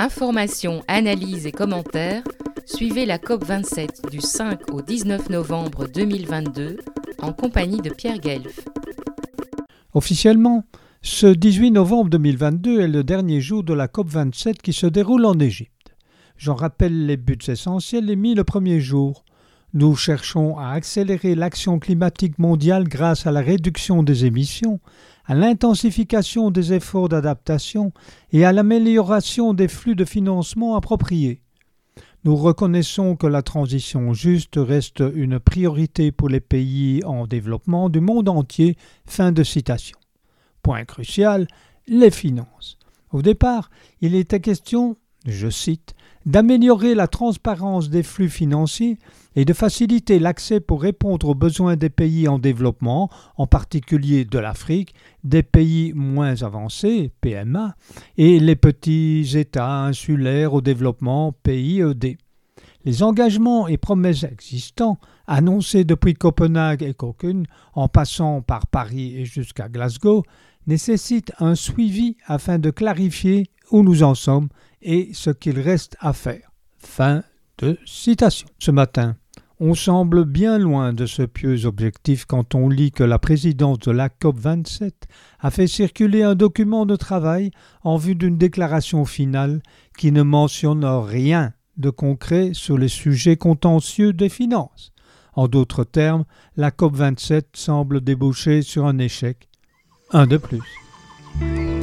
Informations, analyses et commentaires, suivez la COP27 du 5 au 19 novembre 2022 en compagnie de Pierre Guelf. Officiellement, ce 18 novembre 2022 est le dernier jour de la COP27 qui se déroule en Égypte. J'en rappelle les buts essentiels émis le premier jour. Nous cherchons à accélérer l'action climatique mondiale grâce à la réduction des émissions, à l'intensification des efforts d'adaptation et à l'amélioration des flux de financement appropriés. Nous reconnaissons que la transition juste reste une priorité pour les pays en développement du monde entier. Fin de citation. Point crucial, les finances. Au départ, il était question, je cite, d'améliorer la transparence des flux financiers et de faciliter l'accès pour répondre aux besoins des pays en développement, en particulier de l'Afrique, des pays moins avancés, PMA, et les petits États insulaires au développement, PIED. Les engagements et promesses existants, annoncés depuis Copenhague et Cocune, en passant par Paris et jusqu'à Glasgow, nécessitent un suivi afin de clarifier où nous en sommes et ce qu'il reste à faire. Fin de citation. Ce matin, on semble bien loin de ce pieux objectif quand on lit que la présidence de la COP27 a fait circuler un document de travail en vue d'une déclaration finale qui ne mentionne rien de concret sur les sujets contentieux des finances. En d'autres termes, la COP27 semble déboucher sur un échec. Un de plus.